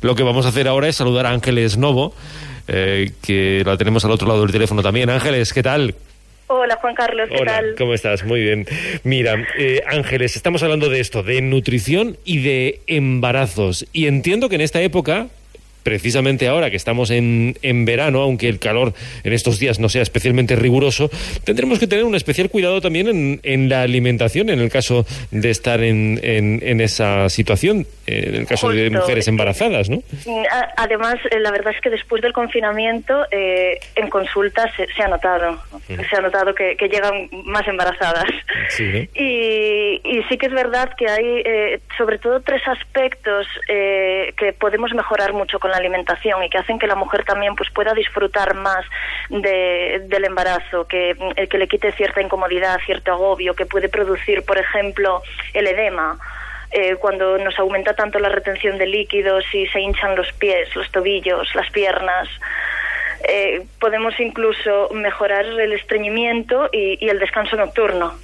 lo que vamos a hacer ahora es saludar a Ángeles Novo, eh, que la tenemos al otro lado del teléfono también. Ángeles, ¿qué tal? Hola Juan Carlos, ¿qué Hola, tal? ¿cómo estás? Muy bien. Mira, eh, Ángeles, estamos hablando de esto, de nutrición y de embarazos. Y entiendo que en esta época, precisamente ahora que estamos en, en verano, aunque el calor en estos días no sea especialmente riguroso, tendremos que tener un especial cuidado también en, en la alimentación, en el caso de estar en, en, en esa situación, eh, en el caso de mujeres embarazadas, ¿no? Además, eh, la verdad es que después del confinamiento, eh, en consultas se, se ha notado, se ha notado que, que llegan más embarazadas. Sí, ¿no? Y, y sí que es verdad que hay, eh, sobre todo, tres aspectos eh, que podemos mejorar mucho con la alimentación y que hacen que la mujer también pues pueda disfrutar más de- del embarazo, que, eh, que le quite cierta incomodidad, cierto agobio, que puede producir, por ejemplo, el edema. eh, cuando nos aumenta tanto la retención de líquidos y se hinchan los pies, los tobillos, las piernas. Eh, podemos incluso mejorar el estreñimiento y el descanso nocturno,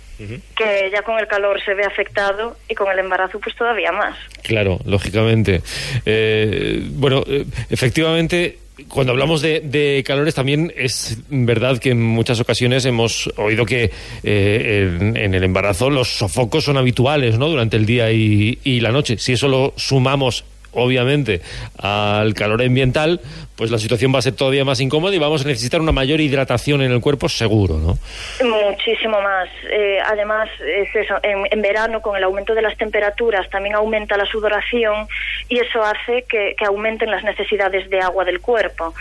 que ya con el calor se ve afectado y con el embarazo pues todavía más. Claro, lógicamente. Eh, bueno, eh, efectivamente, cuando hablamos de, de calores también es verdad que en muchas ocasiones hemos oído que eh, en, en el embarazo los sofocos son habituales, ¿no? Durante el día y, y la noche. Si eso lo sumamos obviamente al calor ambiental, pues la situación va a ser todavía más incómoda y vamos a necesitar una mayor hidratación en el cuerpo seguro, ¿no? Muchísimo más. Eh, además, es eso, en, en verano, con el aumento de las temperaturas, también aumenta la sudoración y eso hace que, que aumenten las necesidades de agua del cuerpo.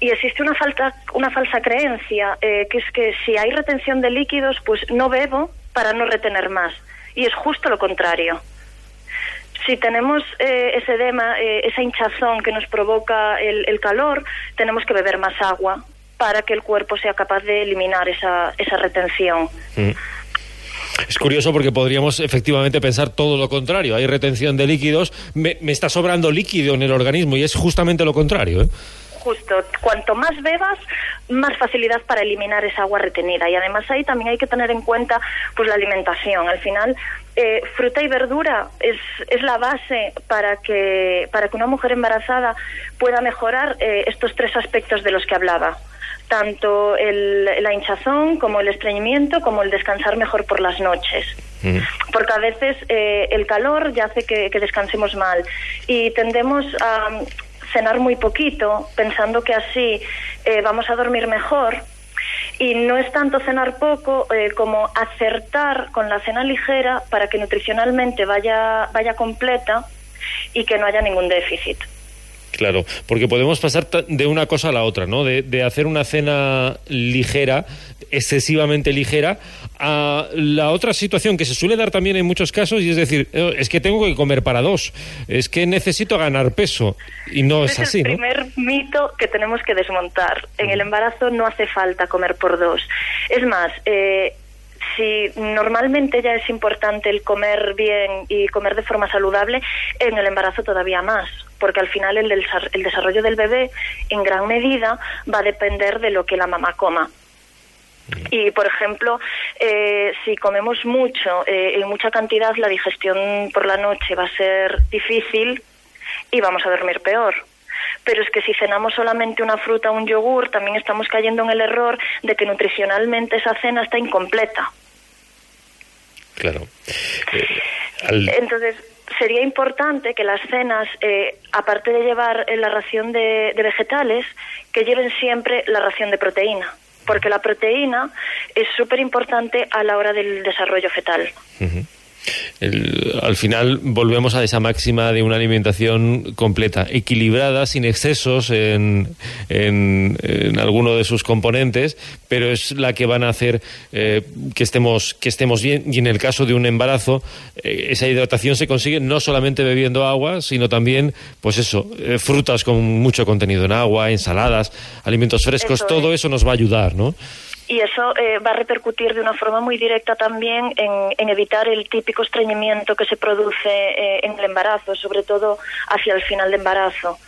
Y existe una, falta, una falsa creencia, eh, que es que si hay retención de líquidos, pues no bebo para no retener más. Y es justo lo contrario. Si tenemos eh, ese edema, eh, esa hinchazón que nos provoca el, calor, tenemos que beber más agua para que el cuerpo sea capaz de eliminar esa, esa retención. Mm. Es curioso porque podríamos efectivamente pensar todo lo contrario. Hay retención de líquidos, me, me está sobrando líquido en el organismo y es justamente lo contrario. ¿eh? Justo, cuanto más bebas, más facilidad para eliminar esa agua retenida. Y además ahí también hay que tener en cuenta pues la alimentación. Al final, eh, fruta y verdura es, es la base para que, para que una mujer embarazada pueda mejorar eh, estos tres aspectos de los que hablaba. Tanto el- la hinchazón como el estreñimiento como el descansar mejor por las noches. Mm. Porque a veces eh, el calor ya hace que, que descansemos mal y tendemos a cenar muy poquito pensando que así eh, vamos a dormir mejor. Y no es tanto cenar poco eh, como acertar con la cena ligera para que nutricionalmente vaya, vaya completa y que no haya ningún déficit. Claro, porque podemos pasar de una cosa a la otra, ¿no? De, de hacer una cena ligera, excesivamente ligera, a la otra situación que se suele dar también en muchos casos, y es decir, eh, es que tengo que comer para dos, es que necesito ganar peso, y no es Ese así, es el ¿no? primer mito que tenemos que desmontar. En el embarazo no hace falta comer por dos. Es más, eh, si normalmente ya es importante el comer bien y comer de forma saludable, en el embarazo todavía más, porque al final el, el desarrollo del bebé en gran medida va a depender de lo que la mamá coma. Y, por ejemplo, eh, si comemos mucho, eh, en mucha cantidad, la digestión por la noche va a ser difícil y vamos a dormir peor. Pero es que si cenamos solamente una fruta o un yogur, también estamos cayendo en el error de que nutricionalmente esa cena está incompleta. Claro. Eh, al- Entonces, sería importante que las cenas, eh, aparte de llevar eh, la ración de, vegetales, que lleven siempre la ración de proteína, porque la proteína es súper importante a la hora del desarrollo fetal. El- al final volvemos a esa máxima de una alimentación completa, equilibrada, sin excesos en, en, en alguno de sus componentes, pero es la que van a hacer eh, que estemos que estemos bien. Y en el caso de un embarazo, eh, esa hidratación se consigue no solamente bebiendo agua, sino también, pues eso, eh, frutas con mucho contenido en agua, ensaladas, alimentos frescos, Eso todo es. eso nos va a ayudar, ¿no? Y eso eh, va a repercutir de una forma muy directa también en, en evitar el típico estreñimiento que se produce eh, en el embarazo, sobre todo hacia el final de embarazo.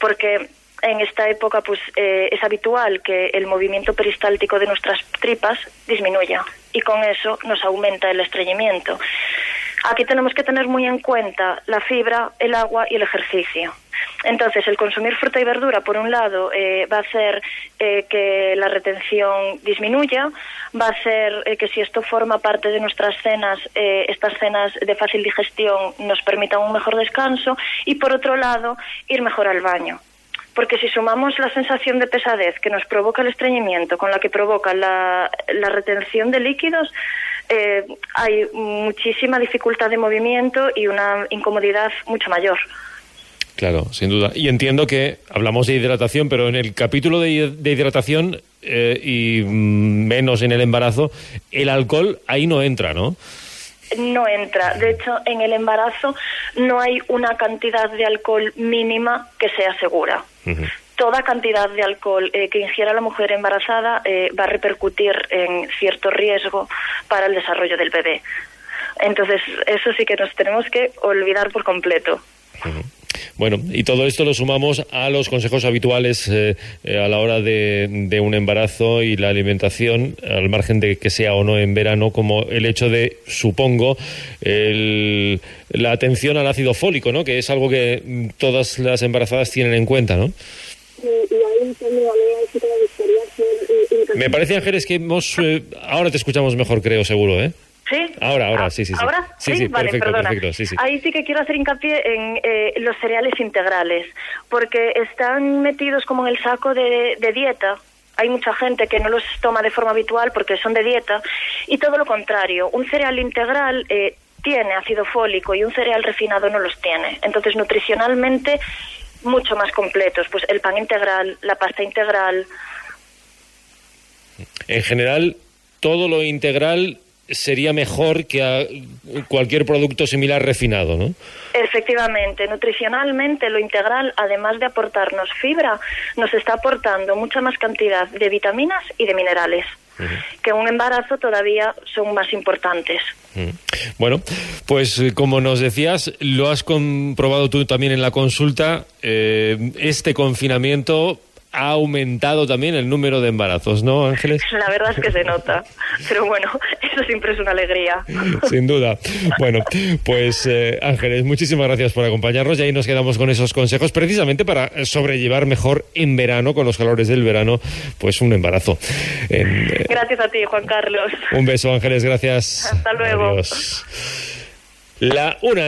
Porque en esta época pues eh, es habitual que el movimiento peristáltico de nuestras tripas disminuya y con eso nos aumenta el estreñimiento. Aquí tenemos que tener muy en cuenta la fibra, el agua y el ejercicio. Entonces, el consumir fruta y verdura, por un lado, eh, va a hacer eh, que la retención disminuya, va a hacer eh, que si esto forma parte de nuestras cenas, estas cenas de fácil digestión nos permitan un mejor descanso y, por otro lado, ir mejor al baño. Porque si sumamos la sensación de pesadez que nos provoca el estreñimiento con la que provoca la retención de líquidos, eh, hay muchísima dificultad de movimiento y una incomodidad mucho mayor. Claro, sin duda. Y entiendo que hablamos de hidratación, pero en el capítulo de, hidratación eh, y mm, menos en el embarazo, el alcohol ahí no entra, ¿no? No entra. De hecho, en el embarazo no hay una cantidad de alcohol mínima que sea segura toda cantidad de alcohol eh, que ingiera la mujer embarazada eh, va a repercutir en cierto riesgo para el desarrollo del bebé. Entonces, eso sí que nos tenemos que olvidar por completo. Bueno, y todo esto lo sumamos a los consejos habituales eh, a la hora de, un embarazo y la alimentación, al margen de que sea o no en verano, como el hecho de, supongo, la atención al ácido fólico, ¿no? Que es algo que todas las embarazadas tienen en cuenta, ¿no? Me parece, Ángeles, que hemos... Eh, ahora te escuchamos mejor, creo, seguro, ¿eh? ¿Sí? Ahora, ahora, sí, sí, sí. ¿Ahora? Sí, sí, vale, perfecto, perdona. perfecto, Ahí sí que quiero hacer hincapié en eh, los cereales integrales, porque están metidos como en el saco de, dieta, hay mucha gente que no los toma de forma habitual porque son de dieta y todo lo contrario, un cereal integral eh, tiene ácido fólico y un cereal refinado no los tiene. Entonces, nutricionalmente mucho más completos, pues el pan integral, la pasta integral. En general, todo lo integral sería mejor que a cualquier producto similar refinado, ¿no? Efectivamente, nutricionalmente lo integral, además de aportarnos fibra, nos está aportando mucha más cantidad de vitaminas y de minerales que un embarazo todavía son más importantes. Bueno, pues eh, como nos decías, lo has comprobado tú también en la consulta, eh, este confinamiento ha aumentado también el número de embarazos, ¿no, Ángeles? La verdad es que se nota, pero bueno, eso siempre es una alegría. Sin duda. Bueno, pues eh, Ángeles, muchísimas gracias por acompañarnos y ahí nos quedamos con esos consejos precisamente para sobrellevar mejor en verano, con los calores del verano, pues un embarazo. Eh, gracias a ti, Juan Carlos. Un beso, Ángeles, gracias. Hasta luego. La una